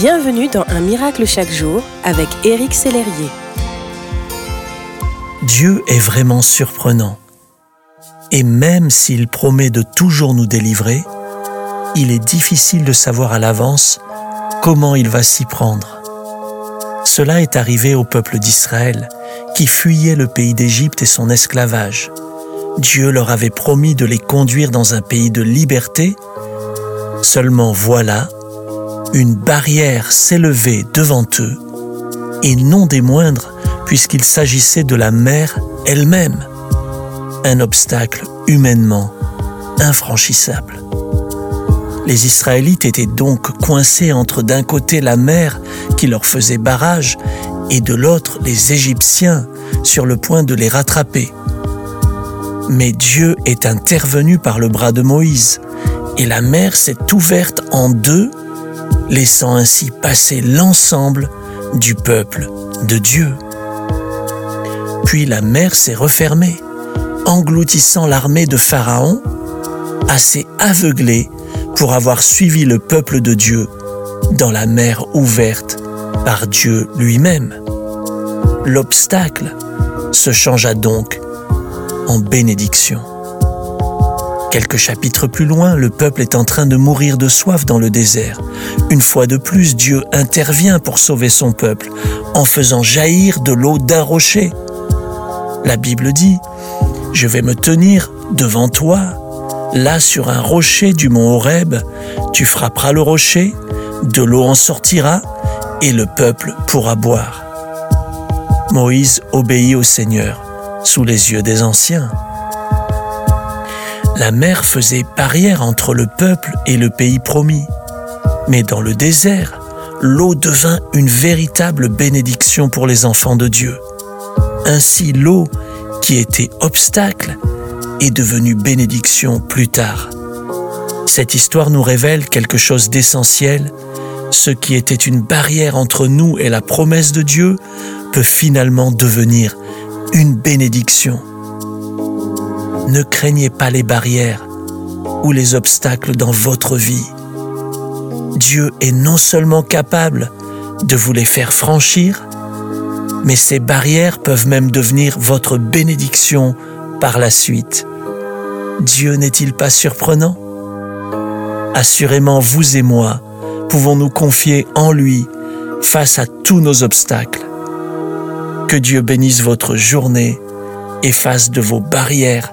Bienvenue dans Un miracle chaque jour avec Éric Sellerier. Dieu est vraiment surprenant. Et même s'il promet de toujours nous délivrer, il est difficile de savoir à l'avance comment il va s'y prendre. Cela est arrivé au peuple d'Israël, qui fuyait le pays d'Égypte et son esclavage. Dieu leur avait promis de les conduire dans un pays de liberté. Seulement voilà, une barrière s'élevait devant eux, et non des moindres, puisqu'il s'agissait de la mer elle-même, un obstacle humainement infranchissable. Les Israélites étaient donc coincés entre d'un côté la mer qui leur faisait barrage et de l'autre les Égyptiens sur le point de les rattraper. Mais Dieu est intervenu par le bras de Moïse et la mer s'est ouverte en deux, laissant ainsi passer l'ensemble du peuple de Dieu. Puis la mer s'est refermée, engloutissant l'armée de Pharaon, assez aveuglée pour avoir suivi le peuple de Dieu dans la mer ouverte par Dieu lui-même. L'obstacle se changea donc en bénédiction. Quelques chapitres plus loin, le peuple est en train de mourir de soif dans le désert. Une fois de plus, Dieu intervient pour sauver son peuple en faisant jaillir de l'eau d'un rocher. La Bible dit, Je vais me tenir devant toi Là, sur un rocher du mont Horeb, tu frapperas le rocher, de l'eau en sortira, et le peuple pourra boire. Moïse obéit au Seigneur sous les yeux des anciens. La mer faisait barrière entre le peuple et le pays promis. Mais dans le désert, l'eau devint une véritable bénédiction pour les enfants de Dieu. Ainsi l'eau, qui était obstacle, est devenue bénédiction plus tard. Cette histoire nous révèle quelque chose d'essentiel. Ce qui était une barrière entre nous et la promesse de Dieu peut finalement devenir une bénédiction. Ne craignez pas les barrières ou les obstacles dans votre vie. Dieu est non seulement capable de vous les faire franchir, mais ces barrières peuvent même devenir votre bénédiction par la suite. Dieu n'est-il pas surprenant? Assurément, vous et moi pouvons nous confier en lui face à tous nos obstacles. Que Dieu bénisse votre journée et fasse de vos barrières